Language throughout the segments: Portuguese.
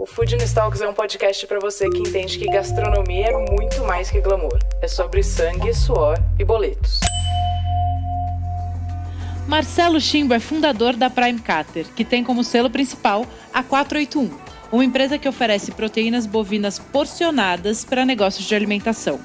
O Food Talks é um podcast para você que entende que gastronomia é muito mais que glamour. É sobre sangue, suor e boletos. Marcelo Chimbo é fundador da Prime Cater, que tem como selo principal a 481, uma empresa que oferece proteínas bovinas porcionadas para negócios de alimentação.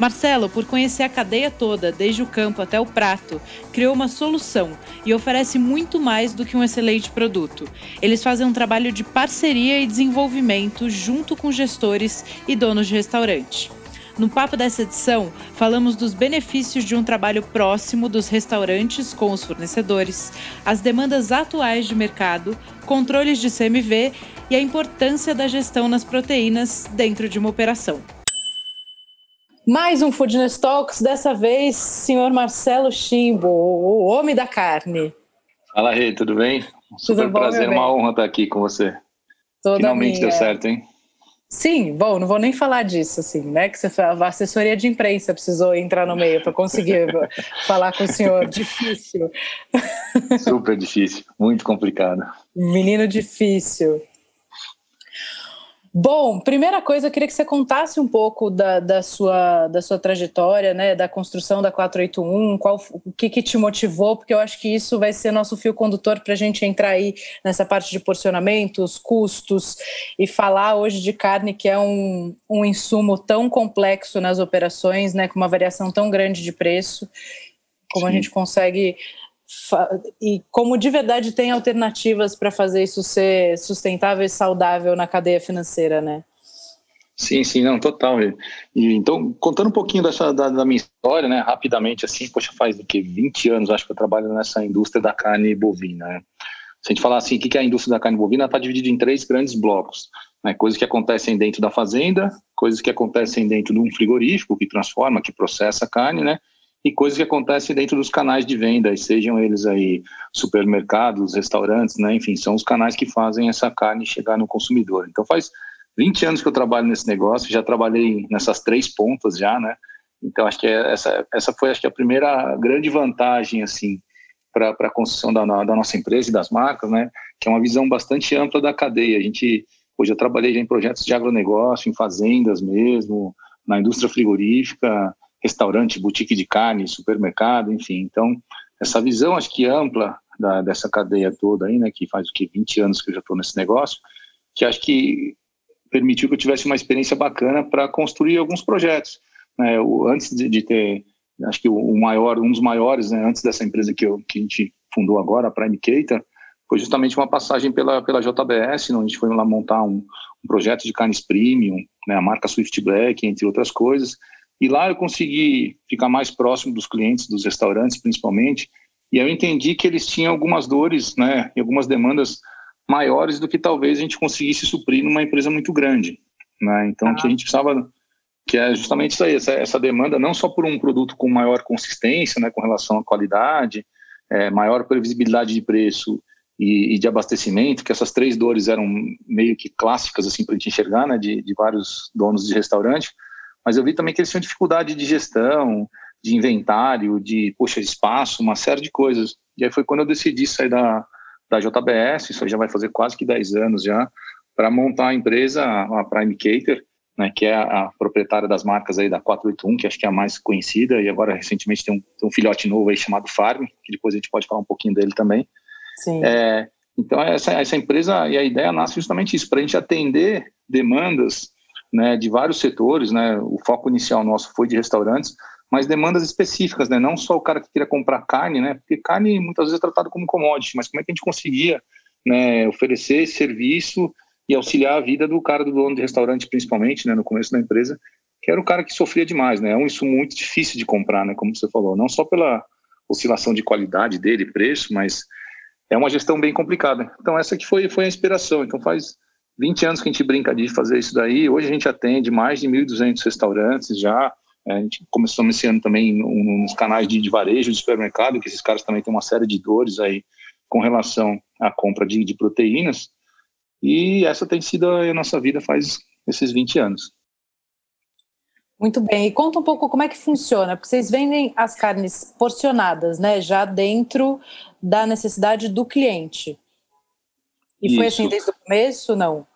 Marcelo, por conhecer a cadeia toda, desde o campo até o prato, criou uma solução e oferece muito mais do que um excelente produto. Eles fazem um trabalho de parceria e desenvolvimento junto com gestores e donos de restaurante. No papo dessa edição, falamos dos benefícios de um trabalho próximo dos restaurantes com os fornecedores, as demandas atuais de mercado, controles de CMV e a importância da gestão nas proteínas dentro de uma operação. Mais um Foodness Talks, dessa vez, senhor Marcelo Chimbo, o homem da carne. Fala, Rei, tudo bem? Super tudo bom, prazer, uma honra estar aqui com você. Toda Finalmente minha. deu certo, hein? Sim, bom, não vou nem falar disso, assim, né? Que você, a assessoria de imprensa precisou entrar no meio para conseguir falar com o senhor. Difícil. Super difícil, muito complicado. Menino difícil. Bom, primeira coisa, eu queria que você contasse um pouco da, da, sua, da sua trajetória, né, da construção da 481, qual, o que, que te motivou, porque eu acho que isso vai ser nosso fio condutor para a gente entrar aí nessa parte de porcionamentos, custos e falar hoje de carne, que é um, um insumo tão complexo nas operações, né, com uma variação tão grande de preço, como Sim. a gente consegue e como de verdade tem alternativas para fazer isso ser sustentável e saudável na cadeia financeira, né? Sim, sim, não, total. E, então, contando um pouquinho dessa, da, da, minha história, né, rapidamente, assim, poxa, faz do que 20 anos, acho que eu trabalho nessa indústria da carne bovina, né? Se a gente falar assim, o que é a indústria da carne bovina, está dividida em três grandes blocos. Né? Coisas que acontecem dentro da fazenda, coisas que acontecem dentro de um frigorífico, que transforma, que processa a carne, né? E coisas que acontecem dentro dos canais de venda, sejam eles aí supermercados, restaurantes, né? Enfim, são os canais que fazem essa carne chegar no consumidor. Então faz 20 anos que eu trabalho nesse negócio, já trabalhei nessas três pontas já, né? Então acho que é essa essa foi acho que a primeira grande vantagem assim para a construção da, da nossa empresa e das marcas, né? Que é uma visão bastante ampla da cadeia. A gente hoje eu trabalhei já em projetos de agronegócio, em fazendas mesmo, na indústria frigorífica, restaurante, boutique de carne, supermercado, enfim. Então, essa visão, acho que ampla da, dessa cadeia toda aí, né, que faz o que 20 anos que eu já estou nesse negócio, que acho que permitiu que eu tivesse uma experiência bacana para construir alguns projetos. Né, o, antes de, de, ter, acho que o maior, um dos maiores, né, antes dessa empresa que, eu, que a gente fundou agora, a Prime Cater, foi justamente uma passagem pela, pela JBS, onde a gente foi lá montar um, um projeto de carnes premium, né, a marca Swift Black, entre outras coisas, e lá eu consegui ficar mais próximo dos clientes, dos restaurantes principalmente, e eu entendi que eles tinham algumas dores, né, e algumas demandas maiores do que talvez a gente conseguisse suprir numa empresa muito grande, né? Então ah. que a gente precisava que é justamente isso aí, essa, essa, demanda não só por um produto com maior consistência, né, com relação à qualidade, é, maior previsibilidade de preço e, e, de abastecimento, que essas três dores eram meio que clássicas assim para a gente enxergar, né, de, de vários donos de restaurante mas eu vi também que eles tinham dificuldade de gestão, de inventário, de, poxa, espaço, uma série de coisas. E aí foi quando eu decidi sair da, da JBS, isso já vai fazer quase que 10 anos já, para montar a empresa, a Prime Cater, né, que é a, a, proprietária das marcas aí da 481, que acho que é a mais conhecida, e agora recentemente tem um, tem um filhote novo aí chamado Farm, que depois a gente pode falar um pouquinho dele também. Sim. É, então, essa, essa empresa e a ideia nasce justamente isso, para a gente atender demandas né, de vários setores, né, o foco inicial nosso foi de restaurantes, mas demandas específicas, né, não só o cara que queria comprar carne, né, porque carne muitas vezes é tratado como commodity, mas como é que a gente conseguia né, oferecer serviço e auxiliar a vida do cara do dono de restaurante, principalmente, né, no começo da empresa, que era o cara que sofria demais, né, é um insumo muito difícil de comprar, né, como você falou, não só pela oscilação de qualidade dele, preço, mas é uma gestão bem complicada. Então essa que foi foi a inspiração. Então faz 20 anos que a gente brinca de fazer isso daí. Hoje a gente atende mais de 1.200 restaurantes já, A gente começou esse ano também nos canais de, de varejo de supermercado, que esses caras também têm uma série de dores aí com relação à compra de, de proteínas. E essa tem sido a nossa vida faz esses 20 anos. Muito bem. E conta um pouco como é que funciona, porque vocês vendem as carnes porcionadas, né, já dentro da necessidade do cliente. E Isso. foi assim desde o começo, não?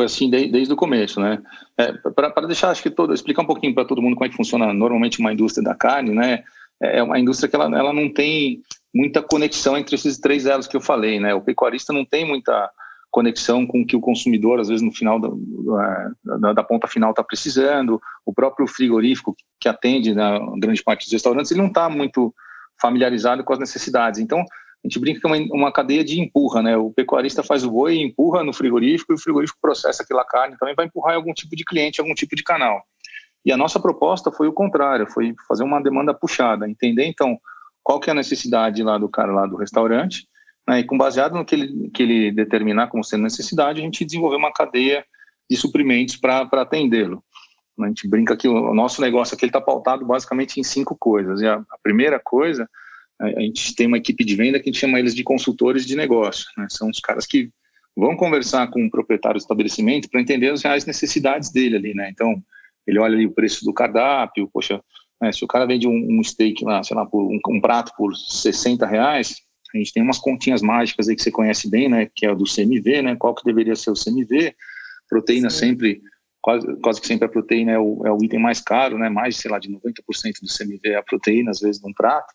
Foi assim de, desde o começo, né? É, para deixar, acho que todo, explicar um pouquinho para todo mundo como é que funciona normalmente uma indústria da carne, né? É, é uma indústria que ela, ela não tem muita conexão entre esses três elos que eu falei, né? O pecuarista não tem muita conexão com o que o consumidor, às vezes, no final da, da, da ponta final está precisando, o próprio frigorífico que atende na né, grande parte dos restaurantes, ele não está muito familiarizado com as necessidades. Então, a gente brinca que é uma, uma cadeia de empurra, né? O pecuarista faz o boi, empurra no frigorífico e o frigorífico processa aquela carne, também vai empurrar em algum tipo de cliente, algum tipo de canal. E a nossa proposta foi o contrário, foi fazer uma demanda puxada, entender então qual que é a necessidade lá do cara lá do restaurante, né? e com baseado no que ele, que ele determinar como sendo necessidade, a gente desenvolver uma cadeia de suprimentos para atendê-lo. A gente brinca que o nosso negócio aqui está pautado basicamente em cinco coisas. E a, a primeira coisa a gente tem uma equipe de venda que a gente chama eles de consultores de negócio. Né? São os caras que vão conversar com o proprietário do estabelecimento para entender as reais necessidades dele ali, né? Então, ele olha ali o preço do cardápio, poxa, né, se o cara vende um, um, steak lá, sei lá, por um, um, prato por 60 reais, a gente tem umas continhas mágicas aí que você conhece bem, né? Que é o do CMV, né? Qual que deveria ser o CMV? Proteína Sim. sempre, quase, quase que sempre a proteína é o, é o item mais caro, né? Mais, sei lá, de 90% do CMV é a proteína, às vezes, num prato.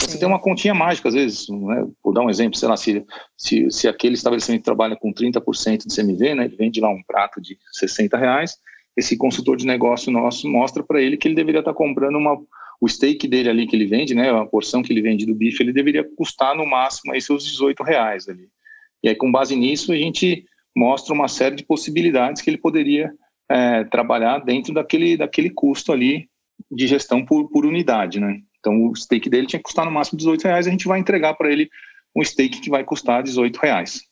Você tem uma continha mágica, às vezes, né? vou dar um exemplo, sei lá, se, se, se aquele estabelecimento trabalha com 30% de CMV, né? ele vende lá um prato de 60 reais, esse consultor de negócio nosso mostra para ele que ele deveria estar tá comprando uma, o steak dele ali que ele vende, né, a porção que ele vende do bife, ele deveria custar no máximo aí seus 18 reais ali. E aí, com base nisso, a gente mostra uma série de possibilidades que ele poderia é, trabalhar dentro daquele, daquele custo ali de gestão por, por unidade, né? Então o steak dele tinha que custar no máximo 18 reais, a gente vai entregar para ele um steak que vai custar 18 reais.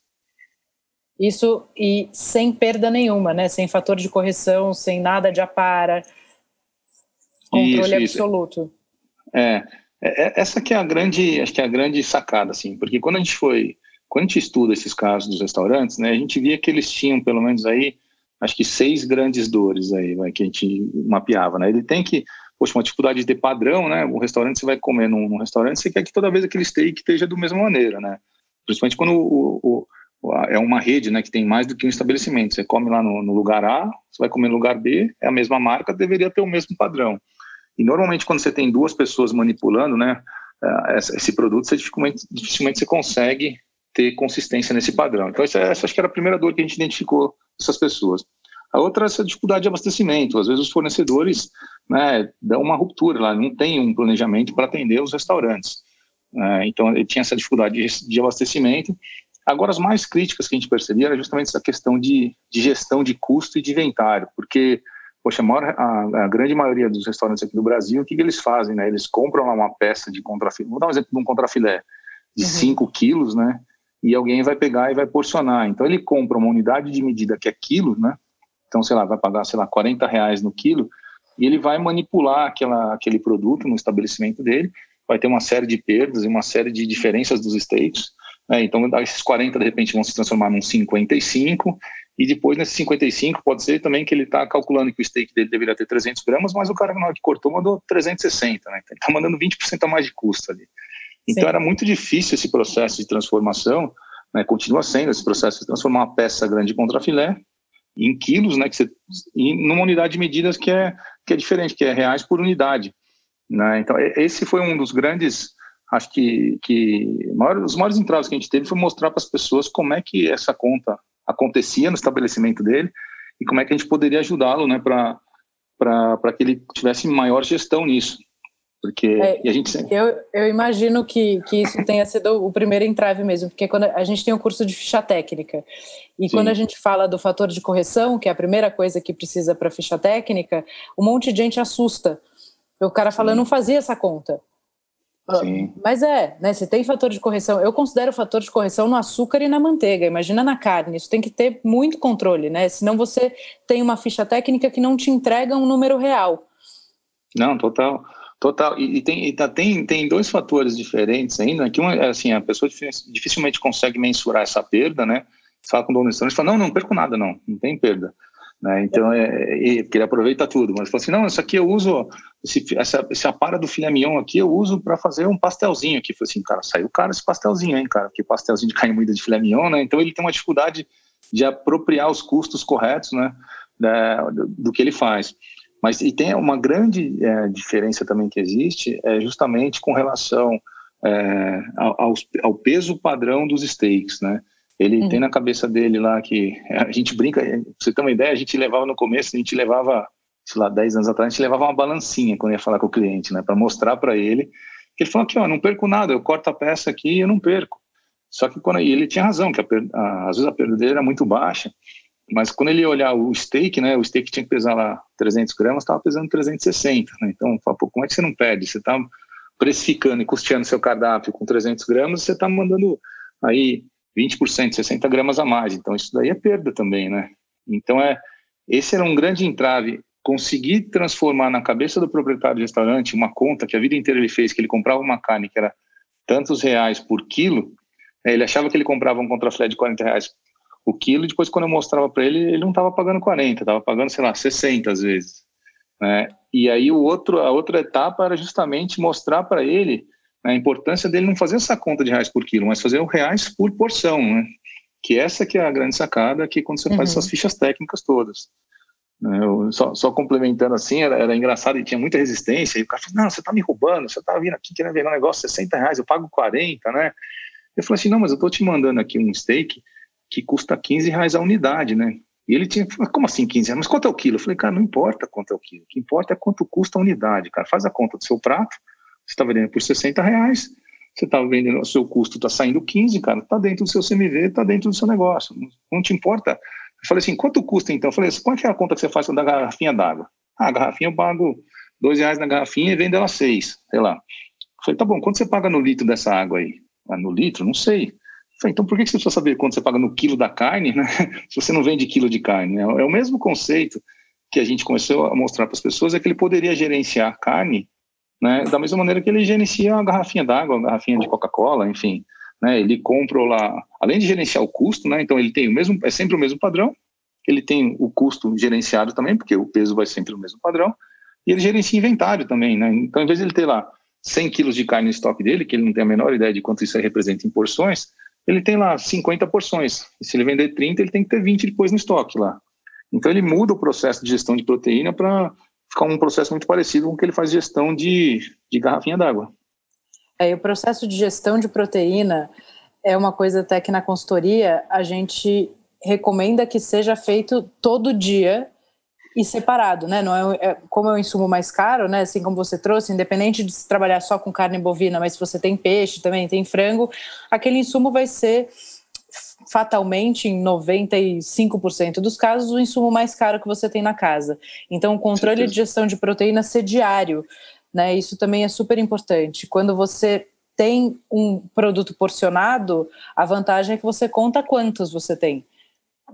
Isso e sem perda nenhuma, né? Sem fator de correção, sem nada de apara, controle isso, absoluto. Isso. É, é, é, essa que é a grande, acho que é a grande sacada, assim, porque quando a gente foi, quando a gente estuda esses casos dos restaurantes, né, a gente via que eles tinham pelo menos aí, acho que seis grandes dores aí, vai, que a gente mapeava, né? Ele tem que poxa, uma dificuldade de padrão, né? O restaurante você vai comer num, num, restaurante, você quer que toda vez aquele steak esteja da mesma maneira, né? Principalmente quando o, o, o, é uma rede, né, que tem mais do que um estabelecimento. Você come lá no, no, lugar A, você vai comer no lugar B, é a mesma marca, deveria ter o mesmo padrão. E normalmente quando você tem duas pessoas manipulando, né, é, esse produto, você dificilmente, dificilmente você consegue ter consistência nesse padrão. Então essa, essa acho que era a primeira dor que a gente identificou dessas pessoas. A outra é essa dificuldade de abastecimento. Às vezes os fornecedores né, dão uma ruptura lá, não tem um planejamento para atender os restaurantes. É, então, ele tinha essa dificuldade de, de, abastecimento. Agora, as mais críticas que a gente percebia era justamente essa questão de, de gestão de custo e de inventário, porque, poxa, a, maior, a, a, grande maioria dos restaurantes aqui do Brasil, o que, que eles fazem? Né? Eles compram lá uma peça de contrafilé, vou dar um exemplo de um contrafilé de 5 uhum. quilos, né? E alguém vai pegar e vai porcionar. Então, ele compra uma unidade de medida que é quilo, né? Então, sei lá, vai pagar, sei lá, 40 reais no quilo, e ele vai manipular aquela, aquele produto no estabelecimento dele, vai ter uma série de perdas e uma série de diferenças dos steaks, né? então esses 40 de repente vão se transformar num 55, e depois nesse 55 pode ser também que ele está calculando que o steak dele deveria ter 300 gramas, mas o cara na hora que cortou mandou 360, né? então ele está mandando 20% a mais de custo ali. Então Sim. era muito difícil esse processo de transformação, né? continua sendo esse processo de transformar uma peça grande contra filé em quilos, né, que você, em, numa unidade de medidas que é, que é diferente, que é reais por unidade. Né? Então, esse foi um dos grandes, acho que, que maior, os maiores entraves que a gente teve foi mostrar para as pessoas como é que essa conta acontecia no estabelecimento dele e como é que a gente poderia ajudá-lo né, para que ele tivesse maior gestão nisso. Porque é, a gente sempre... eu, eu imagino que, que isso tenha sido o primeiro entrave mesmo, porque quando a gente tem o um curso de ficha técnica, e Sim. quando a gente fala do fator de correção, que é a primeira coisa que precisa para ficha técnica, um monte de gente assusta. O cara fala, eu não fazia essa conta. Ah, Sim. Mas é, né? Se tem fator de correção, eu considero fator de correção no açúcar e na manteiga. Imagina na carne, isso tem que ter muito controle, né? Senão você tem uma ficha técnica que não te entrega um número real. Não, total. Total. E, e tem, e tá, tem, tem dois fatores diferentes ainda, que um é assim, a pessoa dificilmente consegue mensurar essa perda, né? Você fala com o dono do e fala, não, não perco nada, não, não tem perda. Né? Então, é, é, porque ele aproveita tudo. Mas fala assim, não, isso aqui eu uso, esse, essa, essa para do filé mignon aqui eu uso para fazer um pastelzinho aqui. Falei assim, cara, saiu caro esse pastelzinho, hein, cara? Porque pastelzinho de carne moída de filé mignon, né? Então ele tem uma dificuldade de apropriar os custos corretos, né? Da, do, do, que ele faz. Mas e tem uma grande é, diferença também que existe, é justamente com relação é, ao, ao peso padrão dos steaks, né? Ele uhum. tem na cabeça dele lá que a gente brinca, pra você ter uma ideia, a gente levava no começo, a gente levava, sei lá, 10 anos atrás, a gente levava uma balancinha quando ia falar com o cliente, né, para mostrar para ele. Ele falou aqui, ó, não perco nada, eu corto a peça aqui e eu não perco. Só que quando ele tinha razão, que a, a, às vezes a perda dele era muito baixa, mas quando ele olhar o steak, né, o steak tinha que pesar lá 300 gramas, estava pesando 360, né? Então, pô, como é que você não perde? Você está precificando e custeando seu cardápio com 300 gramas, você está mandando aí 20%, 60 gramas a mais. Então, isso daí é perda também, né? Então, é, esse era um grande entrave. Conseguir transformar na cabeça do proprietário do restaurante uma conta que a vida inteira ele fez, que ele comprava uma carne que era tantos reais por quilo, né, ele achava que ele comprava um contrafilé de 40 reais o quilo, e depois quando eu mostrava para ele, ele não estava pagando 40, estava pagando, sei lá, 60 às vezes. Né? E aí o outro, a outra etapa era justamente mostrar para ele a importância dele não fazer essa conta de reais por quilo, mas fazer o reais por porção, né? Que essa que é a grande sacada que quando você uhum. faz essas fichas técnicas todas. Né? Eu, só, só, complementando assim, era, era, engraçado e tinha muita resistência, e o cara falou, não, você está me roubando, você está vindo aqui querendo vender um negócio 60 reais, eu pago 40, né? Eu falei assim, não, mas eu estou te mandando aqui um steak que custa 15 reais a unidade, né? E ele tinha, como assim 15 reais? Mas quanto é o quilo? Eu falei, cara, não importa quanto é o quilo, o que importa é quanto custa a unidade, cara. Faz a conta do seu prato, você está vendendo por 60 reais, você está vendendo, o seu custo está saindo 15, cara, está dentro do seu CMV, está dentro do seu negócio, não, te importa. Eu falei assim, quanto custa então? Eu falei, quanto é a conta que você faz da garrafinha d'água? Ah, a garrafinha eu pago dois reais na garrafinha e vendo ela seis, sei lá. Eu falei, tá bom, quanto você paga no litro dessa água aí? Ah, no litro? Não sei. Falei, então por que você precisa saber quanto você paga no quilo da carne, né? Se você não vende quilo de carne. É o mesmo conceito que a gente começou a mostrar para as pessoas, é que ele poderia gerenciar carne né? Da mesma maneira que ele gerencia a garrafinha d'água, a garrafinha de Coca-Cola, enfim, né? Ele compra lá, além de gerenciar o custo, né? Então ele tem o mesmo, é sempre o mesmo padrão. Ele tem o custo gerenciado também, porque o peso vai sempre o mesmo padrão. E ele gerencia inventário também, né? Então, em vez de ele ter lá 100 quilos de carne no estoque dele, que ele não tem a menor ideia de quanto isso representa em porções, ele tem lá 50 porções. E se ele vender 30, ele tem que ter 20 depois no estoque lá. Então ele muda o processo de gestão de proteína para ficar um processo muito parecido com o que ele faz gestão de, de garrafinha d'água. É, o processo de gestão de proteína é uma coisa até que na consultoria a gente recomenda que seja feito todo dia e separado, né? Não é, é, como é um insumo mais caro, né? Assim como você trouxe, independente de se trabalhar só com carne bovina, mas se você tem peixe também, tem frango, aquele insumo vai ser fatalmente, em 95% dos casos, o insumo mais caro que você tem na casa. Então, o controle de gestão de proteína ser diário, né? Isso também é super importante. Quando você tem um produto porcionado, a vantagem é que você conta quantos você tem.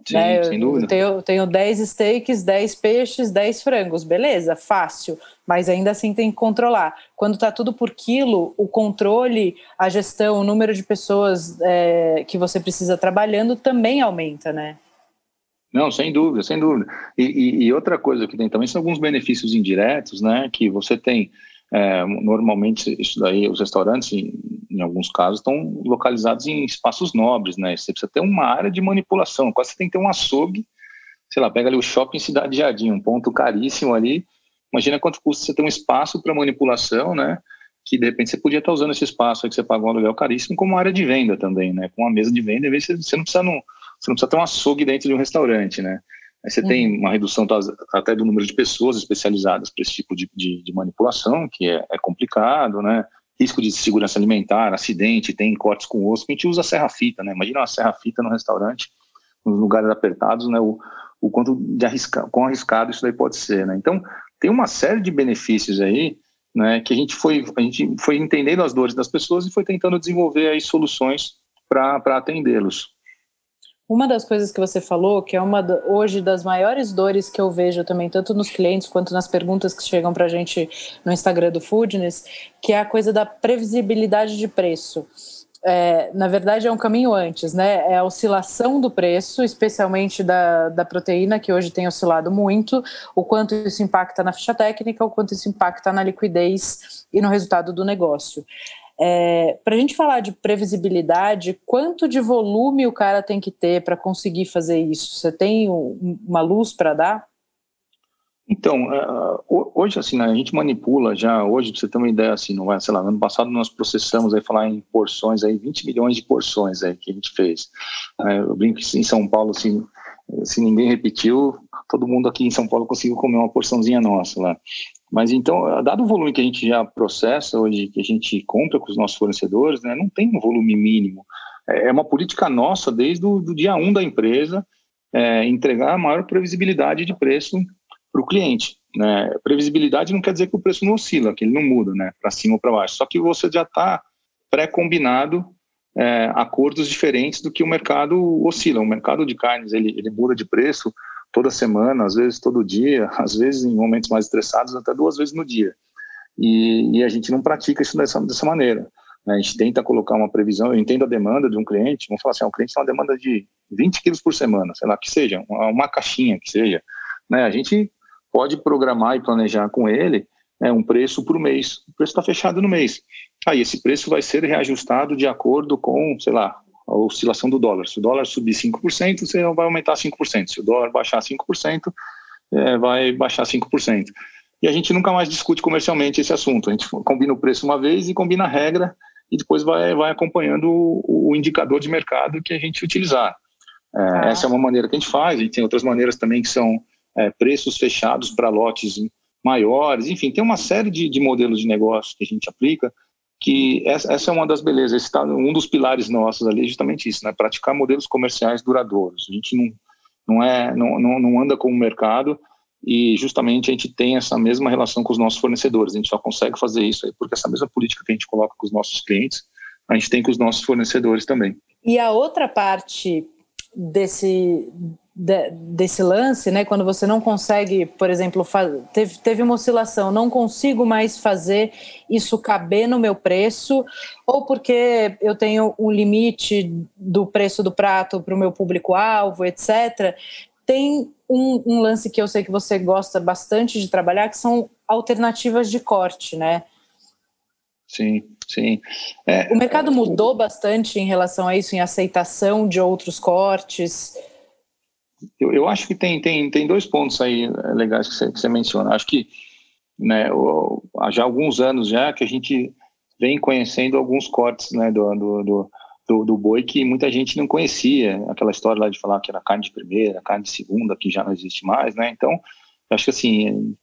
Sim, né? sem dúvida. Eu tenho, tenho 10 steaks, 10 peixes, 10 frangos, beleza, fácil, mas ainda assim tem que controlar. Quando está tudo por quilo, o controle, a gestão, o número de pessoas é, que você precisa trabalhando também aumenta, né? Não, sem dúvida, sem dúvida. E, e, e outra coisa que tem também são alguns benefícios indiretos, né? Que você tem é, normalmente, isso daí, os restaurantes, em, em, alguns casos, estão localizados em espaços nobres, né? Você precisa ter uma área de manipulação, quase você tem que ter um açougue, sei lá, pega ali o shopping Cidade Jardim, um ponto caríssimo ali. Imagina quanto custa você ter um espaço para manipulação, né? Que de repente você podia estar usando esse espaço aí que você pagou um aluguel caríssimo como área de venda também, né? Com uma mesa de venda, você, não precisa, não, você não precisa ter um açougue dentro de um restaurante, né? Aí você uhum. tem uma redução até do número de pessoas especializadas para esse tipo de, de, de manipulação, que é, é, complicado, né? Risco de segurança alimentar, acidente, tem cortes com osso. A gente usa serra-fita, né? Imagina uma serra-fita no restaurante, nos lugares apertados, né? O, o quanto de arrisca, quão arriscado isso daí pode ser, né? Então, tem uma série de benefícios aí, né? Que a gente foi, a gente foi entendendo as dores das pessoas e foi tentando desenvolver aí soluções para atendê-los. Uma das coisas que você falou, que é uma hoje das maiores dores que eu vejo também, tanto nos clientes quanto nas perguntas que chegam para a gente no Instagram do Foodness, que é a coisa da previsibilidade de preço. É, na verdade, é um caminho antes, né? É a oscilação do preço, especialmente da, da proteína, que hoje tem oscilado muito, o quanto isso impacta na ficha técnica, o quanto isso impacta na liquidez e no resultado do negócio. É, para a gente falar de previsibilidade, quanto de volume o cara tem que ter para conseguir fazer isso? Você tem uma luz para dar? Então, é, hoje assim, né, a gente manipula já, hoje, para você ter uma ideia, assim, não é, sei lá, ano passado nós processamos aí, falar em porções aí, 20 milhões de porções aí que a gente fez. É, eu brinco que em São Paulo, assim, se ninguém repetiu, todo mundo aqui em São Paulo conseguiu comer uma porçãozinha nossa lá. Mas então, dado o volume que a gente já processa hoje, que a gente compra com os nossos fornecedores, né, não tem um volume mínimo. É, é uma política nossa desde o dia 1 um da empresa é, entregar a maior previsibilidade de preço para o cliente. Né? Previsibilidade não quer dizer que o preço não oscila, que ele não muda né, para cima ou para baixo. Só que você já está pré-combinado é, acordos diferentes do que o mercado oscila. O mercado de carnes ele, ele muda de preço toda semana, às vezes todo dia, às vezes em momentos mais estressados, até duas vezes no dia. E, e a gente não pratica isso dessa, dessa maneira. Né? A gente tenta colocar uma previsão, eu entendo a demanda de um cliente, vamos falar assim, um cliente tem uma demanda de 20 quilos por semana, sei lá, que seja, uma, uma caixinha que seja. Né? A gente pode programar e planejar com ele né, um preço por mês. O preço está fechado no mês. Aí esse preço vai ser reajustado de acordo com, sei lá, a oscilação do dólar. Se o dólar subir 5%, você vai aumentar 5%. Se o dólar baixar 5%, é, vai baixar 5%. E a gente nunca mais discute comercialmente esse assunto. A gente combina o preço uma vez e combina a regra e depois vai, vai acompanhando o, o indicador de mercado que a gente utilizar. É, ah. Essa é uma maneira que a gente faz. A gente tem outras maneiras também que são é, preços fechados para lotes maiores. Enfim, tem uma série de, de modelos de negócio que a gente aplica que essa, é uma das belezas, tá, um dos pilares nossos ali é justamente isso, né? Praticar modelos comerciais duradouros. A gente não, não, é, não, não anda com o mercado e justamente a gente tem essa mesma relação com os nossos fornecedores. A gente só consegue fazer isso aí porque essa mesma política que a gente coloca com os nossos clientes, a gente tem com os nossos fornecedores também. E a outra parte desse de, desse lance, né? Quando você não consegue, por exemplo, teve, teve uma oscilação, não consigo mais fazer isso caber no meu preço, ou porque eu tenho um limite do preço do prato para o meu público-alvo, etc. Tem um, um lance que eu sei que você gosta bastante de trabalhar, que são alternativas de corte, né? Sim, sim. É, o mercado mudou bastante em relação a isso, em aceitação de outros cortes. Eu, eu acho que tem, tem, tem dois pontos aí eh, legais que você, que você menciona. Acho que né, há já alguns anos já que a gente vem conhecendo alguns cortes né, do, do, do, do, do boi que muita gente não conhecia. Aquela história lá de falar que era carne de primeira, carne de segunda, que já não existe mais. Né? Então, acho que assim,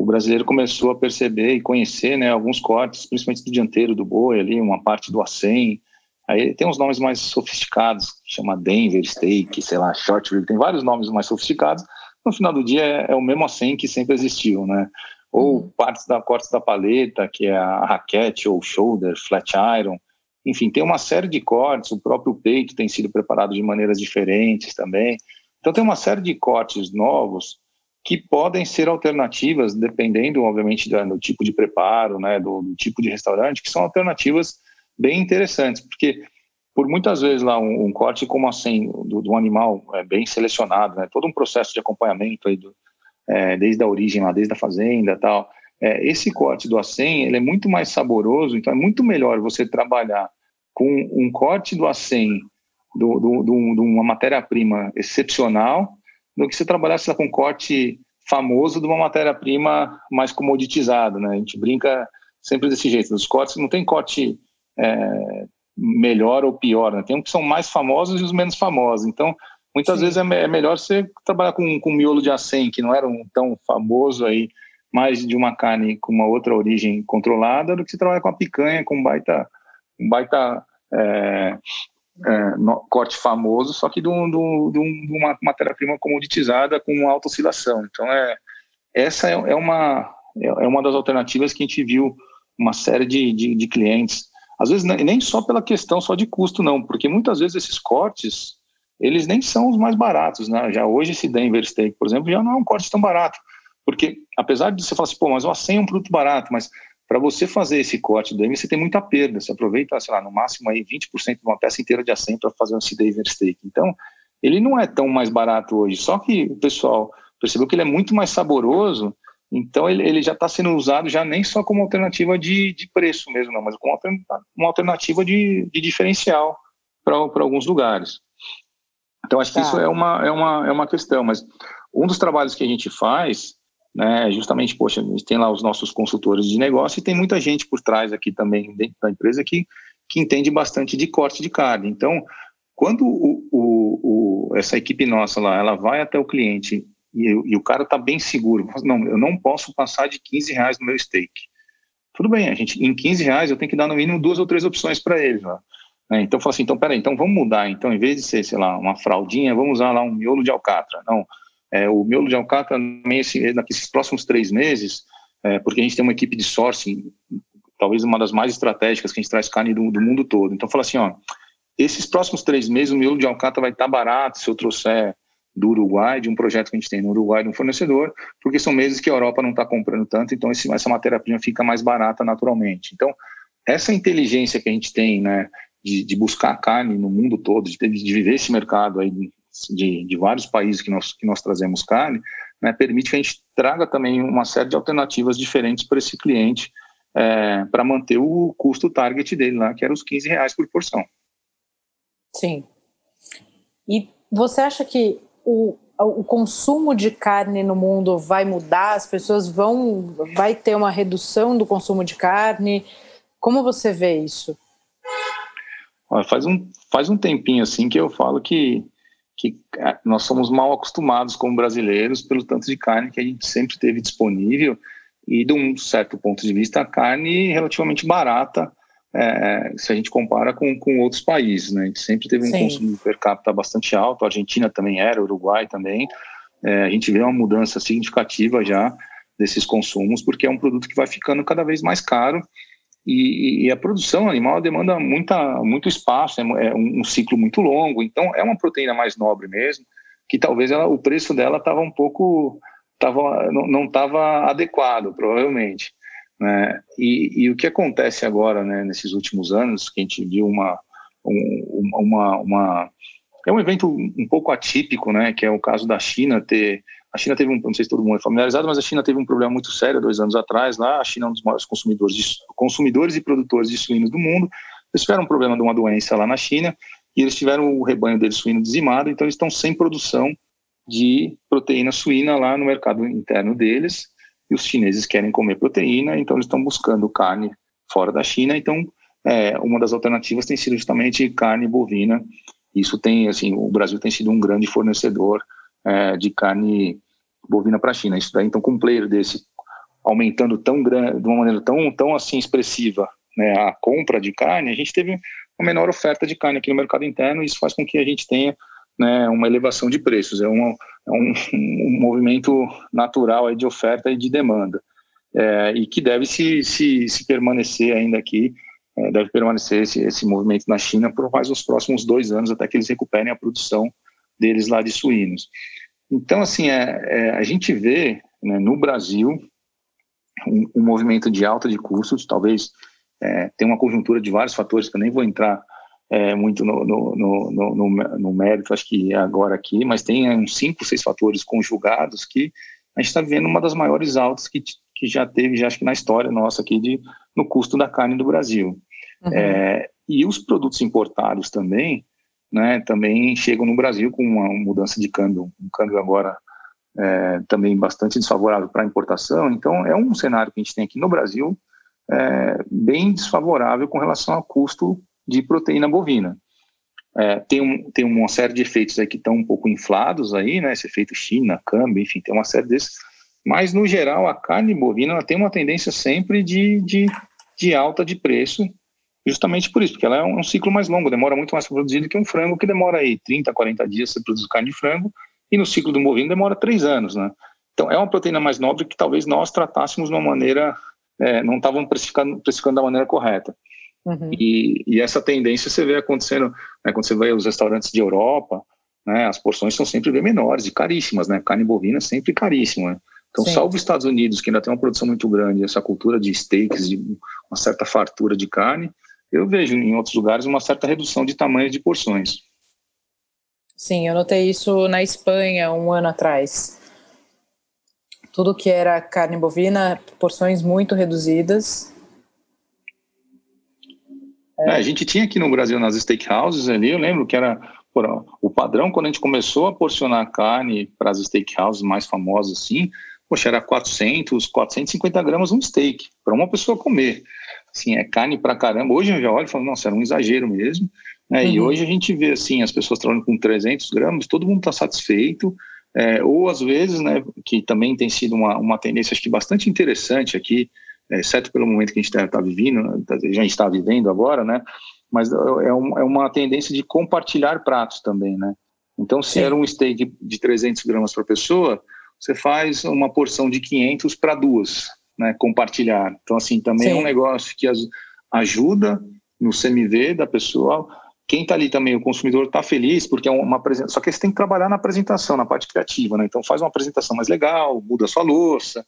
o brasileiro começou a perceber e conhecer né, alguns cortes, principalmente do dianteiro do boi, ali, uma parte do acém, Aí tem uns nomes mais sofisticados, que chama Denver Steak, sei lá, Short Rib, tem vários nomes mais sofisticados. No final do dia é, é o mesmo assim que sempre existiu, né? Ou uhum. partes da cortes da paleta, que é a raquete ou shoulder, flat iron. Enfim, tem uma série de cortes, o próprio peito tem sido preparado de maneiras diferentes também. Então tem uma série de cortes novos que podem ser alternativas, dependendo, obviamente, do, tipo de preparo, né, do, do tipo de restaurante, que são alternativas bem interessantes, porque por muitas vezes lá um, um corte como assim do, do, animal é bem selecionado, né? Todo um processo de acompanhamento aí do, é, desde a origem lá, desde a fazenda, tal. É, esse corte do acém ele é muito mais saboroso, então é muito melhor você trabalhar com um corte do acém do, do, do, de uma matéria-prima excepcional do que você trabalhasse com um corte famoso de uma matéria-prima mais comoditizada, né? A gente brinca sempre desse jeito. Os cortes não tem corte é, melhor ou pior. Né? Tem uns que são mais famosos e os menos famosos. Então, muitas Sim. vezes é, é, melhor você trabalhar com, com miolo de acém, que não era um tão famoso aí, mais de uma carne com uma outra origem controlada, do que você trabalhar com a picanha, com um baita, um baita é, é, no, corte famoso, só que de, um, de, um, de uma matéria-prima comoditizada com alta oscilação. Então, é, essa é, é, uma, é, é uma das alternativas que a gente viu uma série de, de, de clientes às vezes nem só pela questão só de custo, não, porque muitas vezes esses cortes eles nem são os mais baratos, né? Já hoje esse Denver Steak, por exemplo, já não é um corte tão barato, porque apesar de você falar assim, pô, mas o acém é um produto barato, mas para você fazer esse corte do Denver, você tem muita perda, você aproveita, sei lá, no máximo aí 20% de uma peça inteira de acém para fazer um Denver Steak. Então, ele não é tão mais barato hoje, só que o pessoal percebeu que ele é muito mais saboroso, então ele, ele já está sendo usado já nem só como alternativa de, de preço mesmo, não, mas como uma alternativa de, de diferencial para alguns lugares. Então acho que tá. isso é uma, é, uma, é uma questão, mas um dos trabalhos que a gente faz né, justamente, poxa, a gente tem lá os nossos consultores de negócio e tem muita gente por trás aqui também dentro da empresa que, que entende bastante de corte de carne. Então, quando o, o, o, essa equipe nossa lá, ela vai até o cliente e, e o cara está bem seguro. Não, eu não posso passar de 15 reais no meu steak. Tudo bem, a gente, em 15 reais eu tenho que dar no mínimo duas ou três opções para ele. Né? Então, fala assim, então, peraí, então vamos mudar. Então, em vez de ser, sei lá, uma fraldinha, vamos usar lá um miolo de alcatra. Não, é, o miolo de alcatra, esse, naqueles próximos três meses, é, porque a gente tem uma equipe de sourcing, talvez uma das mais estratégicas, que a gente traz carne do, do mundo todo. Então, fala assim, ó, esses próximos três meses o miolo de alcatra vai estar barato se eu trouxer do Uruguai, de um projeto que a gente tem no Uruguai de um fornecedor, porque são meses que a Europa não está comprando tanto, então esse, essa matéria-prima fica mais barata naturalmente. Então, essa inteligência que a gente tem, né, de, de buscar carne no mundo todo, de, de viver esse mercado aí de, de, vários países que nós, que nós trazemos carne, né, permite que a gente traga também uma série de alternativas diferentes para esse cliente, é, para manter o custo target dele lá, que era os 15 reais por porção. Sim. E você acha que o, o consumo de carne no mundo vai mudar? As pessoas vão. Vai ter uma redução do consumo de carne? Como você vê isso? Faz um, faz um tempinho assim que eu falo que, que é, nós somos mal acostumados como brasileiros pelo tanto de carne que a gente sempre teve disponível e de um certo ponto de vista a carne relativamente barata é, se a gente compara com, com outros países, né? A gente sempre teve um Sim. consumo per capita bastante alto, a Argentina também era, Uruguai também. É, a gente vê uma mudança significativa já desses consumos, porque é um produto que vai ficando cada vez mais caro e, e a produção animal demanda muita, muito espaço, é, é um, ciclo muito longo, então é uma proteína mais nobre mesmo, que talvez ela, o preço dela estava um pouco, tava, não estava adequado, provavelmente. Né? E, e, o que acontece agora, né, nesses últimos anos, que a gente viu uma, um, uma, uma, é um evento um pouco atípico, né, que é o caso da China ter, a China teve um, não sei se todo mundo é familiarizado, mas a China teve um problema muito sério dois anos atrás lá, a China é um dos maiores consumidores, de, consumidores e produtores de suínos do mundo, eles tiveram um problema de uma doença lá na China, e eles tiveram o rebanho deles suíno dizimado, então eles estão sem produção de proteína suína lá no mercado interno deles, e os chineses querem comer proteína, então eles estão buscando carne fora da China. Então, é, uma das alternativas tem sido justamente carne bovina. Isso tem, assim, o Brasil tem sido um grande fornecedor é, de carne bovina para a China. Isso daí, então, com um player desse aumentando tão grande, de uma maneira tão, tão assim expressiva, né, a compra de carne, a gente teve uma menor oferta de carne aqui no mercado interno. E isso faz com que a gente tenha né, uma elevação de preços. É, uma, é um, um, movimento natural de oferta e de demanda, é, e que deve se, se, se permanecer ainda aqui, é, deve permanecer esse, esse movimento na China por mais os próximos dois anos, até que eles recuperem a produção deles lá de suínos. Então, assim, é, é a gente vê né, no Brasil um, um, movimento de alta de custos, talvez é, tem uma conjuntura de vários fatores que eu nem vou entrar é, muito no, no, no, no, mérito, acho que agora aqui, mas tem uns cinco, seis fatores conjugados que a gente está vivendo uma das maiores altas que, que já teve, já acho que na história nossa aqui, de, no custo da carne do Brasil. Uhum. É, e os produtos importados também, né, também chegam no Brasil com uma mudança de câmbio, um câmbio agora é, também bastante desfavorável para a importação. Então, é um cenário que a gente tem aqui no Brasil é, bem desfavorável com relação ao custo de proteína bovina. É, tem, um, tem uma série de efeitos aí que estão um pouco inflados aí, né? Esse efeito China, câmbio, enfim, tem uma série desses. Mas, no geral, a carne bovina tem uma tendência sempre de, de, de alta de preço, justamente por isso, porque ela é um, ciclo mais longo, demora muito mais para produzir do que um frango, que demora aí 30, 40 dias para produzir carne de frango, e no ciclo do bovino demora 3 anos, né? Então, é uma proteína mais nobre que talvez nós tratássemos de uma maneira, é, não estavam precificando, precificando da maneira correta. Uhum. E, e, essa tendência você vê acontecendo né, quando você vai aos restaurantes de Europa, né, as porções são sempre bem menores e caríssimas, né? Carne bovina é sempre caríssima. Né? Então, Sim. salvo os Estados Unidos, que ainda tem uma produção muito grande, essa cultura de steaks, de uma certa fartura de carne, eu vejo em outros lugares uma certa redução de tamanho de porções. Sim, eu notei isso na Espanha um ano atrás. Tudo que era carne bovina, porções muito reduzidas. É. É, a gente tinha aqui no Brasil nas steakhouses ali, eu lembro que era o padrão quando a gente começou a porcionar carne para as steakhouses mais famosas assim, poxa, era 400, 450 gramas um steak para uma pessoa comer. Assim, é carne para caramba. Hoje eu já olho e falo, nossa, era um exagero mesmo. Né? Uhum. E hoje a gente vê assim, as pessoas trabalhando com 300 gramas, todo mundo está satisfeito. É, ou às vezes, né, que também tem sido uma, uma tendência acho que bastante interessante aqui, é, exceto pelo momento que a gente está tá vivendo, já está vivendo agora, né? Mas é, é, um, é uma tendência de compartilhar pratos também, né? Então, se Sim. era um steak de 300 gramas para pessoa, você faz uma porção de 500 para duas, né? Compartilhar. Então, assim, também Sim. é um negócio que ajuda no CMV da pessoa quem está ali também, o consumidor está feliz, porque é uma apresentação. Só que você tem que trabalhar na apresentação, na parte criativa, né? Então faz uma apresentação mais legal, muda a sua louça.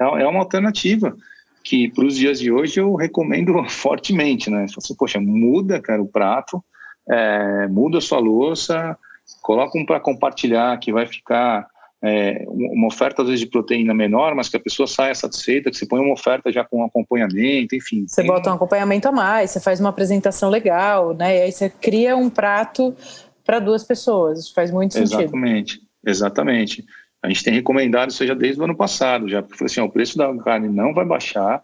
É, é uma alternativa que para os dias de hoje eu recomendo fortemente, né? Assim, poxa, muda, cara, o prato, é, muda a sua louça, coloca um para compartilhar que vai ficar é, uma oferta às vezes de proteína menor, mas que a pessoa saia satisfeita, que você põe uma oferta já com acompanhamento, enfim. Você bota um acompanhamento a mais, você faz uma apresentação legal, né? E aí você cria um prato para duas pessoas. Isso faz muito sentido. Exatamente, exatamente. A gente tem recomendado isso já desde o ano passado, já porque assim, ó, o preço da carne não vai baixar.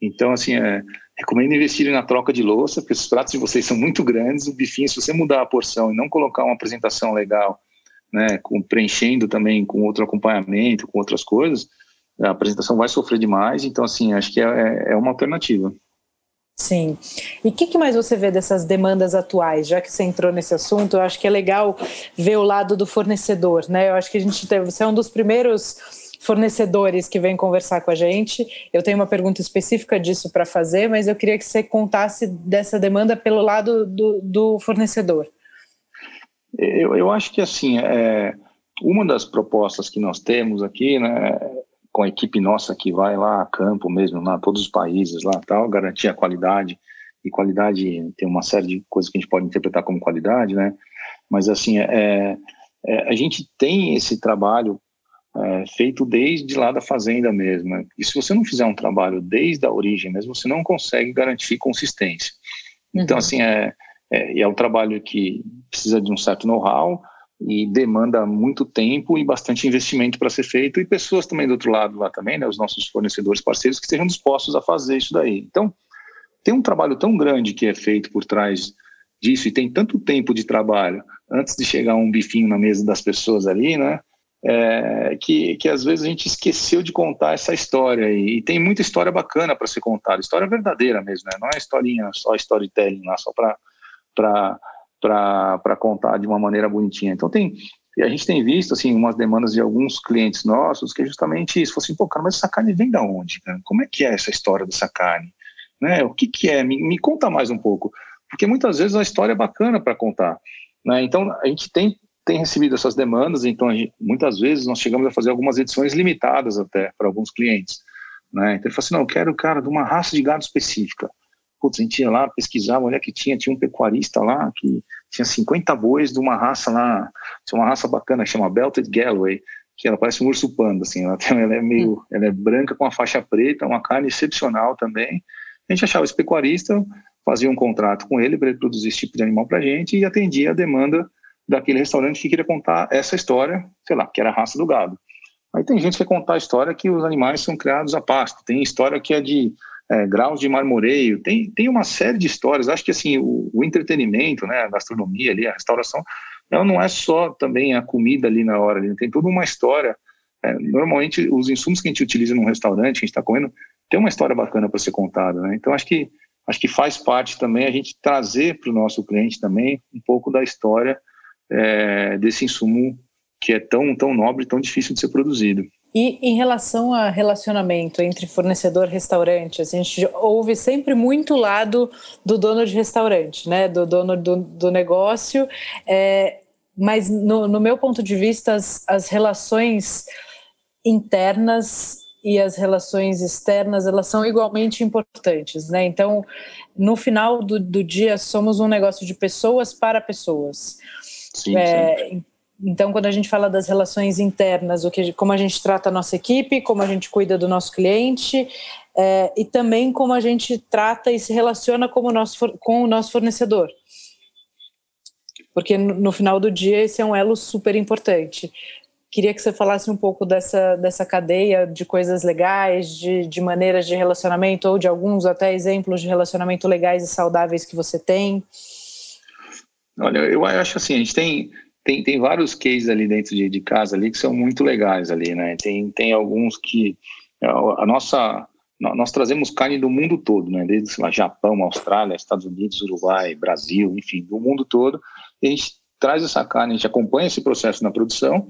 Então, assim, é, recomendo investir na troca de louça, porque os pratos de vocês são muito grandes. O bifinho, se você mudar a porção e não colocar uma apresentação legal né, com, preenchendo também com outro acompanhamento, com outras coisas, a apresentação vai sofrer demais. Então, assim, acho que é, é, é uma alternativa. Sim. E o que, que, mais você vê dessas demandas atuais? Já que você entrou nesse assunto, eu acho que é legal ver o lado do fornecedor, né? Eu acho que a gente teve, você é um dos primeiros fornecedores que vem conversar com a gente. Eu tenho uma pergunta específica disso para fazer, mas eu queria que você contasse dessa demanda pelo lado do, do fornecedor. Eu, eu acho que assim, é, uma das propostas que nós temos aqui, né, com a equipe nossa que vai lá a campo mesmo, lá todos os países lá, tal, garantir a qualidade e qualidade tem uma série de coisas que a gente pode interpretar como qualidade, né? Mas assim, é, é, a gente tem esse trabalho é, feito desde lá da fazenda mesmo. Né? E se você não fizer um trabalho desde a origem mesmo, você não consegue garantir consistência. Então, uhum. assim, é, é, é um trabalho que precisa de um certo know-how e demanda muito tempo e bastante investimento para ser feito e pessoas também do outro lado lá também, né, os nossos fornecedores parceiros que estejam dispostos a fazer isso daí. Então, tem um trabalho tão grande que é feito por trás disso e tem tanto tempo de trabalho antes de chegar um bifinho na mesa das pessoas ali, né? É, que, que às vezes a gente esqueceu de contar essa história e, e tem muita história bacana para ser contada, história verdadeira mesmo, né? Não é historinha só storytelling lá só para para contar de uma maneira bonitinha. Então tem a gente tem visto assim umas demandas de alguns clientes nossos que é justamente isso, assim, pô, cara, mas essa carne vem da onde? Cara? Como é que é essa história dessa carne? Né? O que que é? Me, me conta mais um pouco, porque muitas vezes a história é bacana para contar, né? Então a gente tem tem recebido essas demandas, então gente, muitas vezes nós chegamos a fazer algumas edições limitadas até para alguns clientes, né? Então ele fala assim, não, eu quero, cara, de uma raça de gado específica putz, a gente ia lá pesquisar, olha que tinha, tinha um pecuarista lá que tinha 50 bois de uma raça lá, tinha uma raça bacana que chama Belted Galloway, que ela parece um urso panda, assim, ela, tem, ela é meio, hum. ela é branca com a faixa preta, uma carne excepcional também. A gente achava esse pecuarista, fazia um contrato com ele para ele produzir esse tipo de animal para a gente e atendia a demanda daquele restaurante que queria contar essa história, sei lá, que era a raça do gado. Aí tem gente que quer contar a história que os animais são criados a pasto, tem história que é de é, graus de marmoreio, tem, tem uma série de histórias. Acho que assim o, o, entretenimento, né, a gastronomia ali, a restauração, ela não é só também a comida ali na hora, ali, tem toda uma história. É, normalmente os insumos que a gente utiliza num restaurante, que a gente está comendo, tem uma história bacana para ser contada, né? Então acho que acho que faz parte também a gente trazer para o nosso cliente também um pouco da história é, desse insumo que é tão tão nobre, tão difícil de ser produzido. E em relação a relacionamento entre fornecedor e restaurante, a gente ouve sempre muito lado do dono de restaurante, né? Do dono do, do negócio. É, mas no, no, meu ponto de vista, as, as relações internas e as relações externas elas são igualmente importantes, né? Então, no final do, do dia, somos um negócio de pessoas para pessoas. Sim, é, sim. Então, quando a gente fala das relações internas, o que, como a gente trata a nossa equipe, como a gente cuida do nosso cliente, é, e também como a gente trata e se relaciona com o nosso, com o nosso fornecedor. Porque no, no final do dia, esse é um elo super importante. Queria que você falasse um pouco dessa, dessa cadeia de coisas legais, de, de maneiras de relacionamento, ou de alguns até exemplos de relacionamento legais e saudáveis que você tem. Olha, eu acho assim, a gente tem, tem, tem vários cases ali dentro de, de casa ali que são muito legais ali, né? Tem, tem alguns que a nossa nós trazemos carne do mundo todo, né? Desde lá, Japão, Austrália, Estados Unidos, Uruguai, Brasil, enfim, do mundo todo. E a gente traz essa carne, a gente acompanha esse processo na produção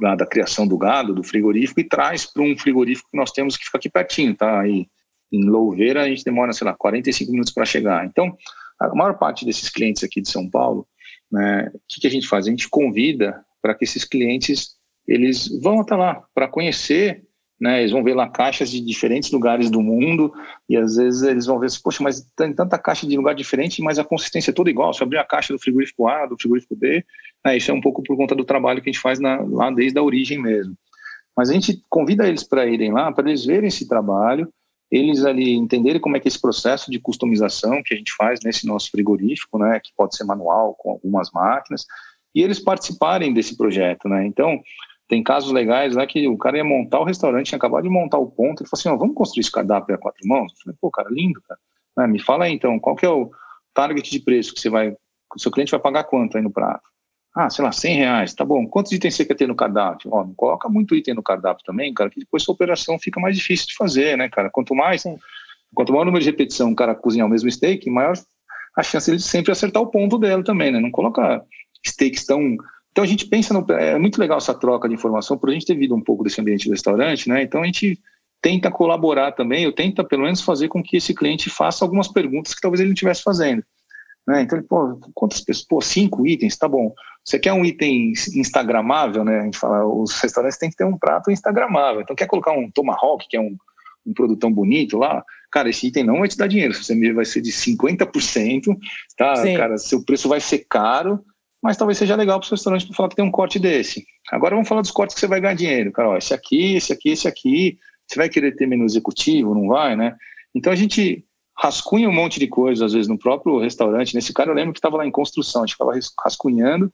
da, da criação do gado, do frigorífico, e traz para um frigorífico que nós temos que ficar aqui pertinho, tá? Aí em Louveira a gente demora, sei lá, 45 minutos para chegar. Então, a maior parte desses clientes aqui de São Paulo, né, o que, que a gente faz? A gente convida para que esses clientes eles vão até lá para conhecer né? Eles vão ver lá caixas de diferentes lugares do mundo e às vezes eles vão ver assim, poxa, mas tem tanta caixa de lugar diferente, mas a consistência é toda igual. Se abrir a caixa do frigorífico A, do frigorífico B, né? isso é um pouco por conta do trabalho que a gente faz na, lá desde a origem mesmo. Mas a gente convida eles para irem lá, para eles verem esse trabalho, eles ali entenderem como é que esse processo de customização que a gente faz nesse nosso frigorífico, né, que pode ser manual com algumas máquinas, e eles participarem desse projeto, né? Então, tem casos legais lá que o cara ia montar o restaurante, tinha acabado de montar o ponto, ele falou assim, oh, vamos construir esse cardápio a quatro mãos? Eu falei, pô, cara, lindo, cara. Ah, me fala aí então, qual que é o target de preço que você vai, o seu cliente vai pagar quanto aí no prato? Ah, sei lá, 100 reais, tá bom. Quantos itens você quer ter no cardápio? Ó, não coloca muito item no cardápio também, cara, que depois sua operação fica mais difícil de fazer, né, cara? Quanto mais, quanto maior o número de repetição o cara cozinhar o mesmo steak, maior a chance de sempre acertar o ponto dele também, né? Não colocar steaks tão então a gente pensa no, é muito legal essa troca de informação por a gente ter vindo um pouco desse ambiente do restaurante, né? Então a gente tenta colaborar também, eu tento pelo menos fazer com que esse cliente faça algumas perguntas que talvez ele não estivesse fazendo. Né? Então ele, pô, quantas pessoas? Pô, cinco itens, tá bom. Você quer um item instagramável, né? A gente fala, os restaurantes têm que ter um prato instagramável. Então quer colocar um tomahawk, que é um, um produtão bonito lá, cara, esse item não vai te dar dinheiro. Você vai ser de 50%, tá? Sim. Cara, seu preço vai ser caro mas talvez seja legal para o seu restaurante para falar que tem um corte desse. Agora vamos falar dos cortes que você vai ganhar dinheiro. Cara, ó, esse aqui, esse aqui, esse aqui. Você vai querer ter menu executivo, não vai, né? Então a gente rascunha um monte de coisas, às vezes, no próprio restaurante. Nesse cara eu lembro que estava lá em construção, a gente ficava rascunhando,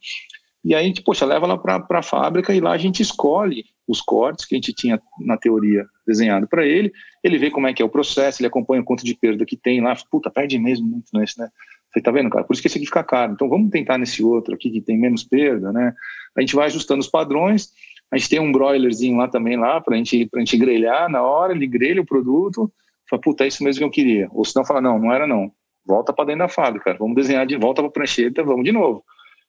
e aí a gente, poxa, leva lá para a fábrica e lá a gente escolhe os cortes que a gente tinha, na teoria, desenhado para ele. Ele vê como é que é o processo, ele acompanha o quanto de perda que tem lá. Puta, perde mesmo muito nesse, né? Você tá vendo, cara? Por isso que esse aqui fica caro. Então vamos tentar nesse outro aqui que tem menos perda, né? A gente vai ajustando os padrões. A gente tem um broilerzinho lá também lá para gente, a gente grelhar na hora, ele grelha o produto, fala, puta, é isso mesmo que eu queria. Ou senão fala, não, não era não. Volta para dentro da fábrica, vamos desenhar de volta para a prancheta, vamos de novo.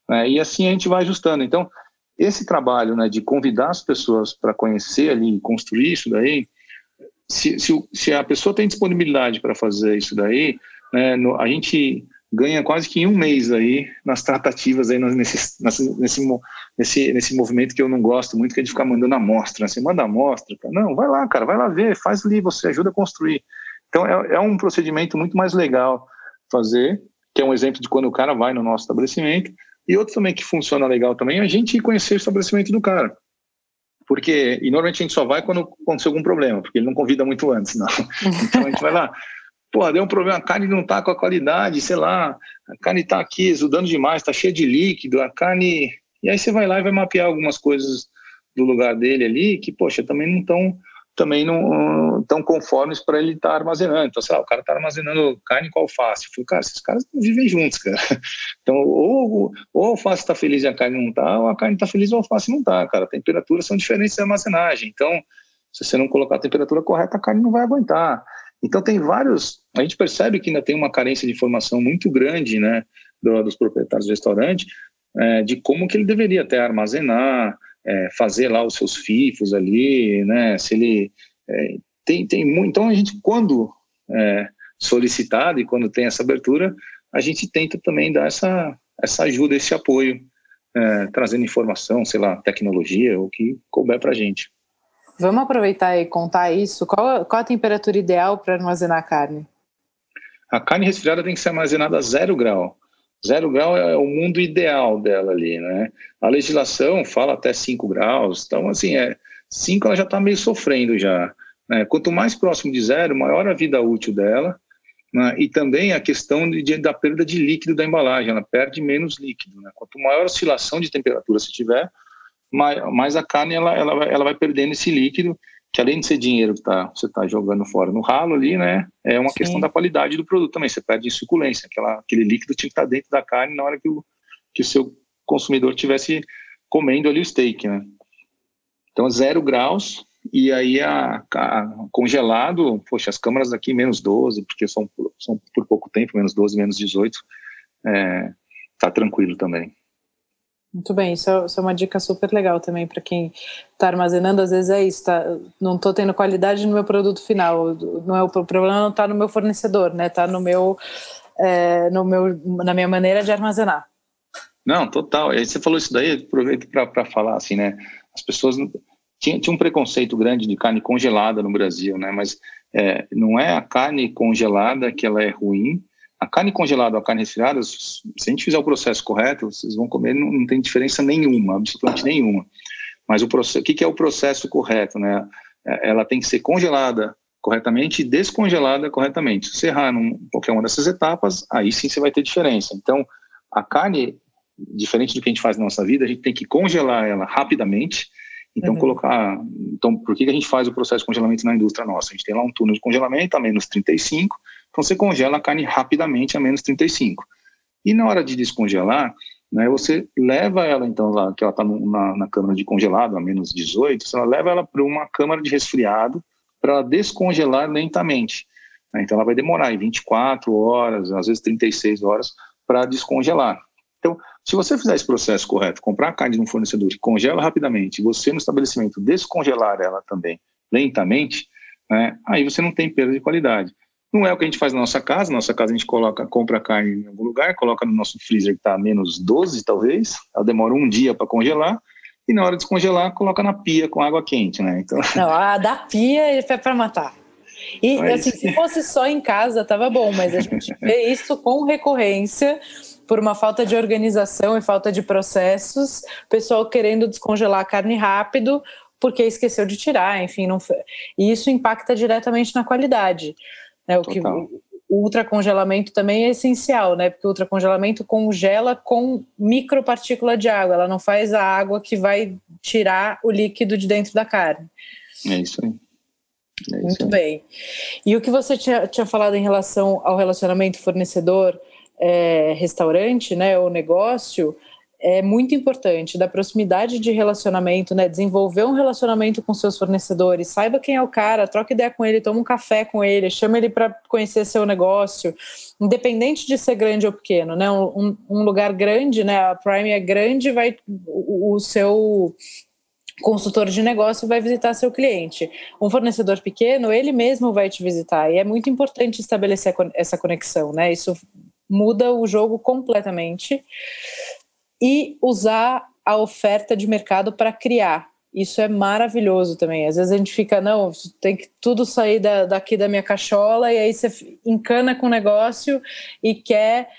É, e assim a gente vai ajustando. Então, esse trabalho né, de convidar as pessoas para conhecer ali, construir isso daí, se, se, se a pessoa tem disponibilidade para fazer isso daí, né, no, a gente ganha quase que um mês aí nas tratativas aí nesse, nesse, nesse, nesse movimento que eu não gosto muito, que é de ficar mandando amostra. Você manda amostra, não, vai lá, cara, vai lá ver, faz ali, você ajuda a construir. Então é, é um procedimento muito mais legal fazer, que é um exemplo de quando o cara vai no nosso estabelecimento, e outro também que funciona legal também é a gente conhecer o estabelecimento do cara. Porque, e normalmente a gente só vai quando aconteceu algum problema, porque ele não convida muito antes, não. Então a gente vai lá, Pô, deu um problema, a carne não tá com a qualidade, sei lá, a carne tá aqui exudando demais, tá cheia de líquido, a carne. E aí você vai lá e vai mapear algumas coisas do lugar dele ali que, poxa, também não estão também não tão conformes para ele estar tá armazenando. Então, sei lá, o cara está armazenando carne com alface. Eu falei, cara, esses caras vivem juntos, cara. Então, ou, ou a alface está feliz e a carne não está, ou a carne está feliz e a alface não está, cara. Temperaturas são diferentes de armazenagem. Então, se você não colocar a temperatura correta, a carne não vai aguentar. Então tem vários, a gente percebe que ainda tem uma carência de informação muito grande, né, do, dos proprietários do restaurante, é, de como que ele deveria até armazenar, é, fazer lá os seus FIFOs ali, né, se ele é, tem tem muito, então a gente quando é, solicitado e quando tem essa abertura, a gente tenta também dar essa essa ajuda, esse apoio é, trazendo informação, sei lá, tecnologia, o que couber para a gente. Vamos aproveitar e contar isso. Qual, qual a temperatura ideal para armazenar a carne? A carne resfriada tem que ser armazenada a zero grau. Zero grau é o mundo ideal dela ali, né? A legislação fala até 5 graus, então assim, é 5 ela já está meio sofrendo já. Né? Quanto mais próximo de zero, maior a vida útil dela, né? e também a questão de, de, da perda de líquido da embalagem, ela perde menos líquido. Né? Quanto maior a oscilação de temperatura se tiver, mais, a carne ela, ela, ela vai perdendo esse líquido, que além de ser dinheiro que tá, você está jogando fora no ralo ali, né, é uma Sim. questão da qualidade do produto também, você perde em suculência, aquela, aquele líquido tinha que estar tá dentro da carne na hora que o, que o seu consumidor tivesse comendo ali o steak, né. Então, zero graus, e aí a, a, congelado, poxa, as câmaras aqui menos 12, porque são, são por pouco tempo, menos 12, menos 18, é, tá tranquilo também. Muito bem, isso é, isso é, uma dica super legal também para quem está armazenando. Às vezes é isso, tá, não estou tendo qualidade no meu produto final. Não é o, o problema não está no meu fornecedor, né? Está no meu, é, no meu, na minha maneira de armazenar. Não, total. Você falou isso daí, aproveito para falar assim, né? As pessoas tinha, tinha um preconceito grande de carne congelada no Brasil, né? Mas é, não é a carne congelada que ela é ruim, a carne congelada ou a carne resfriada, se a gente fizer o processo correto, vocês vão comer, não, não tem diferença nenhuma, absolutamente nenhuma. Mas o, processo, o que, que é o processo correto, né? É, ela tem que ser congelada corretamente e descongelada corretamente. Se você errar em qualquer uma dessas etapas, aí sim você vai ter diferença. Então, a carne, diferente do que a gente faz na nossa vida, a gente tem que congelar ela rapidamente. Então, uhum. colocar. Então, por que a gente faz o processo de congelamento na indústria nossa? A gente tem lá um túnel de congelamento a menos 35, então, você congela a carne rapidamente a menos 35. E na hora de descongelar, né, você leva ela, então, lá, que ela está na, na câmara de congelado a menos 18, você leva ela para uma câmara de resfriado para descongelar lentamente. Né? Então, ela vai demorar 24 horas, às vezes 36 horas, para descongelar. Então, se você fizer esse processo correto, comprar a carne de um fornecedor que congela rapidamente, você no estabelecimento descongelar ela também lentamente, né, aí você não tem perda de qualidade. Não é o que a gente faz na nossa casa. Na nossa casa a gente coloca, compra carne em algum lugar, coloca no nosso freezer que está a menos 12, talvez. Ela demora um dia para congelar. E na hora de descongelar, coloca na pia com água quente, né? Então... Não, a da pia é para matar. E mas... assim, se fosse só em casa, tava bom, mas a gente vê isso com recorrência por uma falta de organização e falta de processos, pessoal querendo descongelar a carne rápido porque esqueceu de tirar, enfim, não e isso impacta diretamente na qualidade. Né? O, que, o ultracongelamento também é essencial, né? Porque o ultracongelamento congela com micropartícula de água, ela não faz a água que vai tirar o líquido de dentro da carne. É isso aí. É isso Muito aí. bem. E o que você tinha, tinha falado em relação ao relacionamento fornecedor-restaurante, é, né, o negócio, é muito importante, da proximidade de relacionamento, né? Desenvolver um relacionamento com seus fornecedores, saiba quem é o cara, troca ideia com ele, toma um café com ele, chama ele para conhecer seu negócio, independente de ser grande ou pequeno, né? Um, um lugar grande, né? A Prime é grande, vai o, o seu consultor de negócio vai visitar seu cliente. Um fornecedor pequeno, ele mesmo vai te visitar. E é muito importante estabelecer essa conexão, né? Isso muda o jogo completamente e usar a oferta de mercado para criar. Isso é maravilhoso também. Às vezes a gente fica, não, tem que tudo sair da, daqui da minha cachola, e aí você encana com o negócio e quer.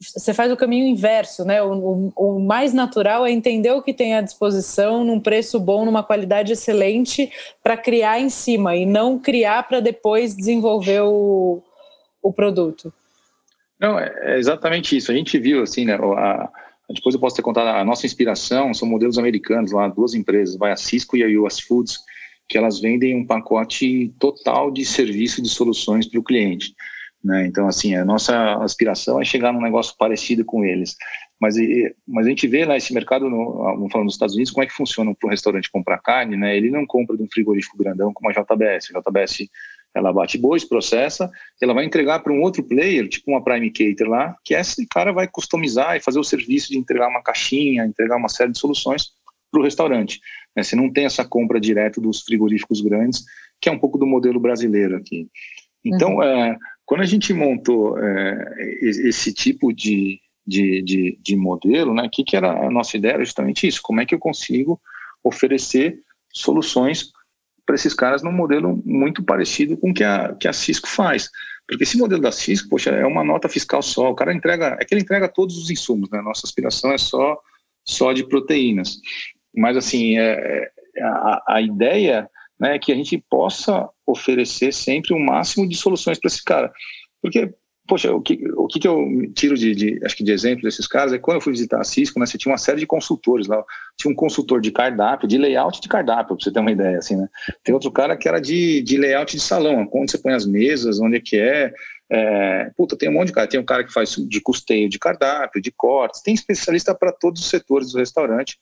Você faz o caminho inverso, né? O, o, o mais natural é entender o que tem à disposição num preço bom, numa qualidade excelente, para criar em cima e não criar para depois desenvolver o, o produto. Não, é exatamente isso. A gente viu assim, né? A, depois eu posso ter contado a nossa inspiração, são modelos americanos lá, duas empresas, vai a Cisco e a US Foods, que elas vendem um pacote total de serviço de soluções para o cliente. Né? Então, assim, a nossa aspiração é chegar num negócio parecido com eles. Mas, mas a gente vê lá esse mercado, no, falar nos Estados Unidos, como é que funciona para o restaurante comprar carne, né? Ele não compra de um frigorífico grandão como a JBS. A JBS ela bate bois, processa, ela vai entregar para um outro player, tipo uma Prime Cater lá, que esse cara vai customizar e fazer o serviço de entregar uma caixinha, entregar uma série de soluções para o restaurante. Né? Você não tem essa compra direto dos frigoríficos grandes, que é um pouco do modelo brasileiro aqui. Então, uhum. é, quando a gente montou é, esse tipo de, de, de, de modelo, né? O que, que era a nossa ideia? Era justamente isso: como é que eu consigo oferecer soluções para esses caras num modelo muito parecido com o que a, que a Cisco faz. Porque esse modelo da Cisco, poxa, é uma nota fiscal só. O cara entrega, é que ele entrega todos os insumos, né? Nossa aspiração é só, só de proteínas. Mas, assim, é, é a, a ideia né, é que a gente possa oferecer sempre o um máximo de soluções para esse cara. Porque poxa, o que, o que eu tiro de, de, acho que de exemplo desses caras é que quando eu fui visitar a Cisco, né, você tinha uma série de consultores lá. Tinha um consultor de cardápio, de layout de cardápio, para você ter uma ideia, assim, né? Tem outro cara que era de, de layout de salão, onde você põe as mesas, onde é que é. é. Puta, tem um monte de cara. Tem um cara que faz de custeio de cardápio, de cortes. Tem especialista para todos os setores do restaurante.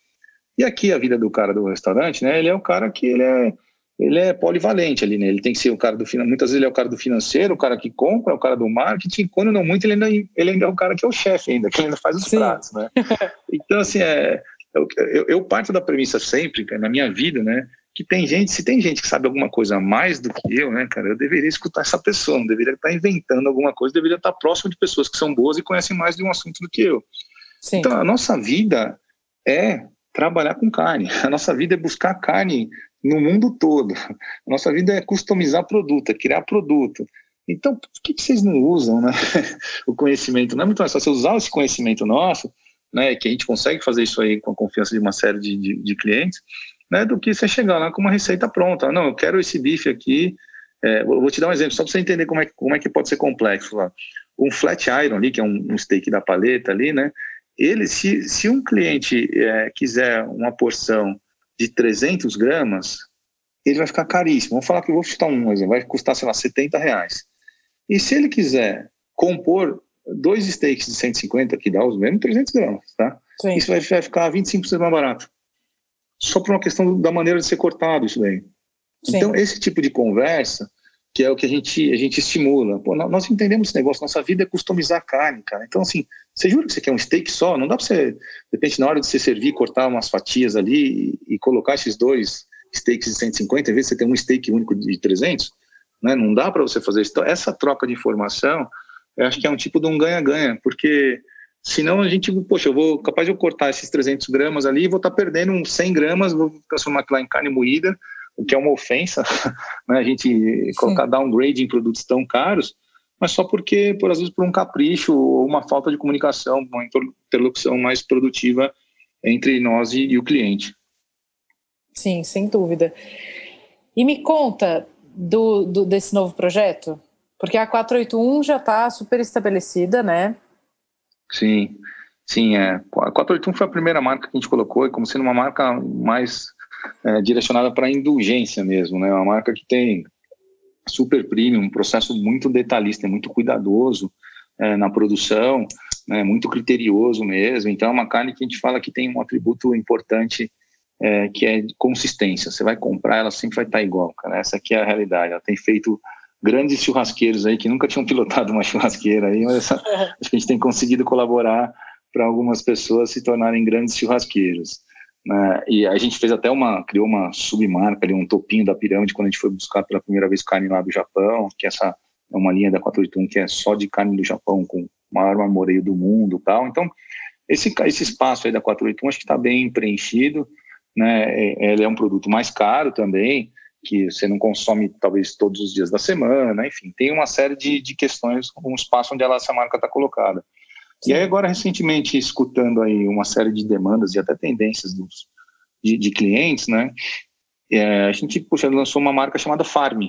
E aqui a vida do cara do restaurante, né? Ele é o cara que ele é ele é polivalente ali, né? Ele tem que ser o cara do financeiro, muitas vezes ele é o cara do financeiro, o cara que compra, o cara do marketing, quando não muito, ele ainda, ele ainda é o cara que é o chefe ainda, que ainda faz os Sim. pratos, né? Então, assim, é, eu, eu, eu, parto da premissa sempre, na minha vida, né? Que tem gente, se tem gente que sabe alguma coisa mais do que eu, né, cara, eu deveria escutar essa pessoa, não deveria estar inventando alguma coisa, deveria estar próximo de pessoas que são boas e conhecem mais de um assunto do que eu. Sim. Então, a nossa vida é trabalhar com carne. A nossa vida é buscar carne no mundo todo. Nossa vida é customizar produto, é criar produto. Então, por que, que vocês não usam né? o conhecimento? Não é muito mais fácil usar esse conhecimento nosso, né, que a gente consegue fazer isso aí com a confiança de uma série de, de, de clientes, né, do que você chegar lá com uma receita pronta. Não, eu quero esse bife aqui. É, vou te dar um exemplo, só para você entender como é, como é que pode ser complexo. Lá. Um flat iron ali, que é um, um steak da paleta ali, né? Ele, se, se um cliente é, quiser uma porção de 300 gramas, ele vai ficar caríssimo. Vamos falar que eu vou chutar um exemplo, vai custar, sei lá, 70 reais. E se ele quiser compor dois steaks de 150, que dá os mesmos 300 gramas, tá? Sim. Isso vai, vai ficar 25% mais barato. Só por uma questão da maneira de ser cortado isso daí. Sim. Então, esse tipo de conversa, que é o que a gente, a gente estimula. Pô, nós entendemos esse negócio, nossa vida é customizar carne, cara. Então, assim, você jura que você quer um steak só? Não dá para você, de repente, na hora de você servir, cortar umas fatias ali e, e colocar esses dois steaks de 150, em vez de você ter um steak único de 300? Né? Não dá para você fazer isso. Então, essa troca de informação, eu acho que é um tipo de um ganha-ganha, porque senão a gente, poxa, eu vou capaz de eu cortar esses 300 gramas ali e vou estar tá perdendo uns 100 gramas, vou transformar aquilo lá em carne moída, o que é uma ofensa, né? a gente Sim. colocar downgrade em produtos tão caros, mas só porque, por às vezes, por um capricho ou uma falta de comunicação, uma interlocução mais produtiva entre nós e, e o cliente. Sim, sem dúvida. E me conta do, do, desse novo projeto, porque a 481 já está super estabelecida, né? Sim, sim. É. A 481 foi a primeira marca que a gente colocou, e como sendo uma marca mais é, direcionada para indulgência mesmo, né? Uma marca que tem super premium, um processo muito detalhista, muito cuidadoso é, na produção, né, muito criterioso mesmo. Então, é uma carne que a gente fala que tem um atributo importante é, que é consistência. Você vai comprar, ela sempre vai estar igual, cara. Essa aqui é a realidade. Ela tem feito grandes churrasqueiros aí que nunca tinham pilotado uma churrasqueira aí, mas essa, a gente tem conseguido colaborar para algumas pessoas se tornarem grandes churrasqueiros. Né? E a gente fez até uma, criou uma submarca ali, um topinho da pirâmide, quando a gente foi buscar pela primeira vez carne lá do Japão, que essa é uma linha da 481 que é só de carne do Japão, com o maior marmoreio do mundo tal. Então, esse, esse espaço aí da 481 acho que está bem preenchido, né? É, ele é um produto mais caro também, que você não consome talvez todos os dias da semana, enfim, tem uma série de, de questões, um espaço onde ela, essa marca está colocada. E aí agora recentemente escutando aí uma série de demandas e até tendências dos, de, de clientes, né? É, a gente puxa, lançou uma marca chamada Farm,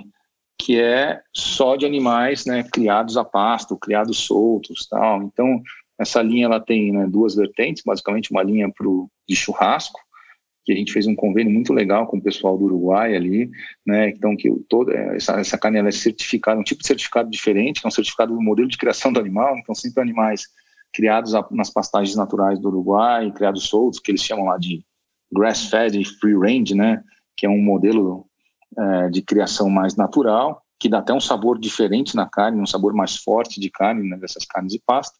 que é só de animais, né, criados a pasto, criados soltos, tal. Então essa linha ela tem né, duas vertentes, basicamente uma linha pro, de churrasco que a gente fez um convênio muito legal com o pessoal do Uruguai ali, né? Então que toda essa, essa carne é certificada, um tipo de certificado diferente, que é um certificado do modelo de criação do animal, então sempre animais criados nas pastagens naturais do Uruguai, criados soltos, que eles chamam lá de grass-fed free range, né? Que é um modelo é, de criação mais natural, que dá até um sabor diferente na carne, um sabor mais forte de carne, né, dessas carnes de pasto.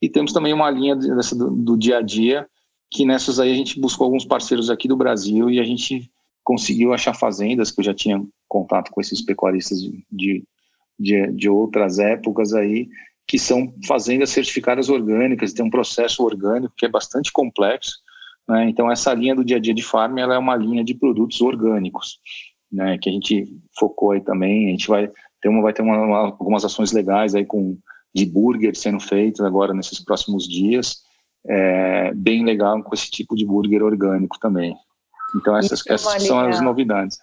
E temos também uma linha dessa do, do dia a dia, que nessas aí a gente buscou alguns parceiros aqui do Brasil e a gente conseguiu achar fazendas, que eu já tinha contato com esses pecuaristas de, de, de outras épocas aí, que são fazendas certificadas orgânicas, tem um processo orgânico que é bastante complexo. Né? Então, essa linha do dia a dia de farm ela é uma linha de produtos orgânicos, né? que a gente focou aí também. A gente vai ter, uma, vai ter uma, uma, algumas ações legais aí com de burger sendo feitas agora nesses próximos dias. É, bem legal com esse tipo de burger orgânico também. Então, essas, é essas linha, são as novidades.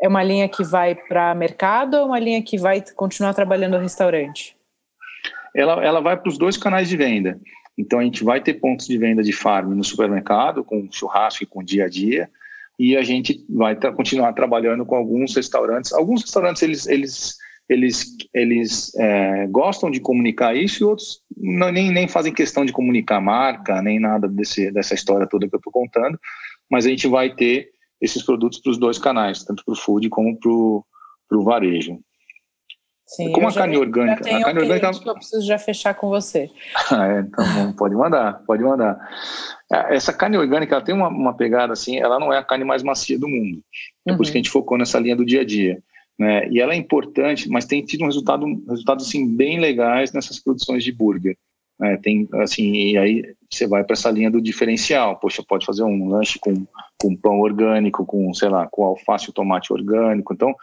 É uma linha que vai para mercado ou uma linha que vai continuar trabalhando no restaurante? Ela, ela vai para os dois canais de venda. Então a gente vai ter pontos de venda de farm no supermercado, com churrasco e com dia a dia, e a gente vai tra continuar trabalhando com alguns restaurantes. Alguns restaurantes eles, eles, eles, eles é, gostam de comunicar isso e outros não, nem, nem fazem questão de comunicar marca, nem nada desse, dessa história toda que eu estou contando, mas a gente vai ter esses produtos para os dois canais, tanto para o food como para o varejo. Sim, Como a carne orgânica. a carne orgânica que eu preciso já fechar com você. ah, é, então pode mandar, pode mandar. É, essa carne orgânica ela tem uma, uma, pegada assim, ela não é a carne mais macia do mundo. É uhum. por isso que a gente focou nessa linha do dia a dia. Né? E ela é importante, mas tem tido um resultado, resultados assim, bem legais nessas produções de burger. Né? Tem, assim, e aí você vai para essa linha do diferencial. Poxa, pode fazer um lanche com, com pão orgânico, com, sei lá, com alface e tomate orgânico. Então,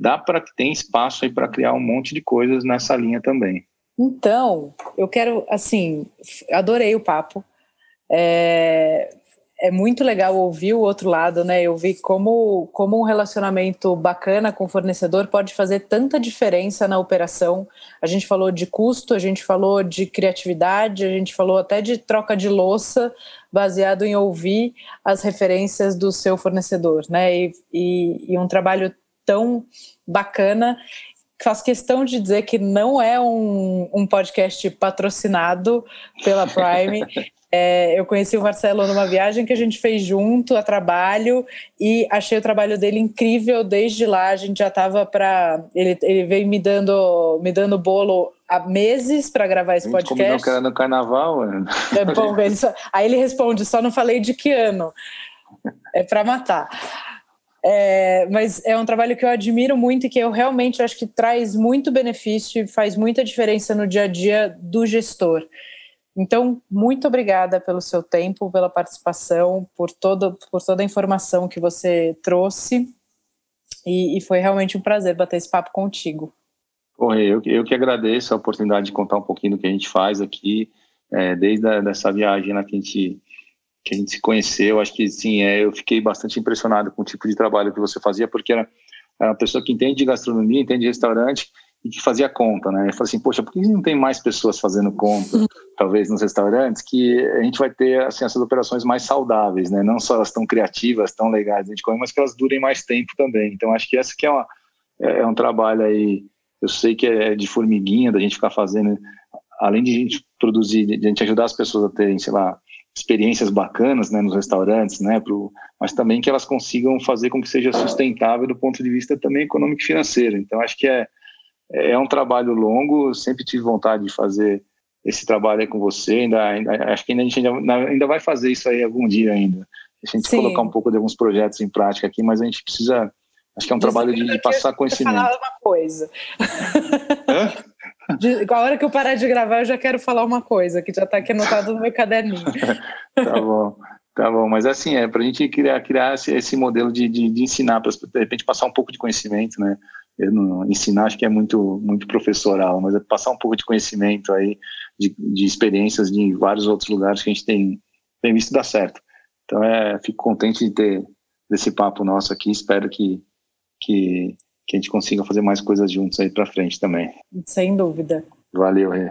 dá para que tem espaço aí para criar um monte de coisas nessa linha também. Então, eu quero, assim, adorei o papo. É, é muito legal ouvir o outro lado, né? Eu vi como, como um relacionamento bacana com o fornecedor pode fazer tanta diferença na operação. A gente falou de custo, a gente falou de criatividade, a gente falou até de troca de louça, baseado em ouvir as referências do seu fornecedor, né? E, e, e um trabalho tão bacana. Faço questão de dizer que não é um, um podcast patrocinado pela Prime. É, eu conheci o Marcelo numa viagem que a gente fez junto a trabalho e achei o trabalho dele incrível. Desde lá a gente já estava para ele, ele veio me dando me dando bolo há meses para gravar esse podcast. Como que era no carnaval, mano. É bom, ele só, aí ele responde: só não falei de que ano. É para matar. É, mas é um trabalho que eu admiro muito e que eu realmente acho que traz muito benefício e faz muita diferença no dia a dia do gestor. Então, muito obrigada pelo seu tempo, pela participação, por, todo, por toda a informação que você trouxe. E, e foi realmente um prazer bater esse papo contigo. Bom, eu, eu que agradeço a oportunidade de contar um pouquinho do que a gente faz aqui, é, desde a, dessa viagem na que a gente que a gente se conheceu, acho que sim, é, eu fiquei bastante impressionado com o tipo de trabalho que você fazia, porque era, uma pessoa que entende de gastronomia, entende de restaurante e que fazia conta, né? Eu falei assim, poxa, por que não tem mais pessoas fazendo conta, talvez nos restaurantes, que a gente vai ter assim, essas operações mais saudáveis, né? Não só elas tão criativas, tão legais de comer, mas que elas durem mais tempo também. Então, acho que essa que é, uma, é, é um trabalho aí, eu sei que é de formiguinha, da gente ficar fazendo, além de a gente produzir, de a gente ajudar as pessoas a terem, sei lá, experiências bacanas né, nos restaurantes, né, pro, mas também que elas consigam fazer com que seja sustentável do ponto de vista também econômico e financeiro. Então, acho que é, é um trabalho longo, sempre tive vontade de fazer esse trabalho aí com você, ainda, ainda acho que ainda, a gente ainda, ainda vai fazer isso aí algum dia ainda. A gente Sim. colocar um pouco de alguns projetos em prática aqui, mas a gente precisa, acho que é um trabalho de, de passar conhecimento. Falar uma coisa. Hã? De, a hora que eu parar de gravar, eu já quero falar uma coisa, que já está aqui anotado no meu caderninho. tá bom. Tá bom, mas assim, é para a gente criar, criar esse, esse modelo de, de, de ensinar, para de repente passar um pouco de conhecimento, né? Não, ensinar acho que é muito, muito professoral, mas é passar um pouco de conhecimento aí, de, de experiências de vários outros lugares que a gente tem, tem visto dar certo. Então, é, fico contente de ter desse papo nosso aqui, espero que, que que a gente consiga fazer mais coisas juntos aí para frente também. Sem dúvida. Valeu, Rê.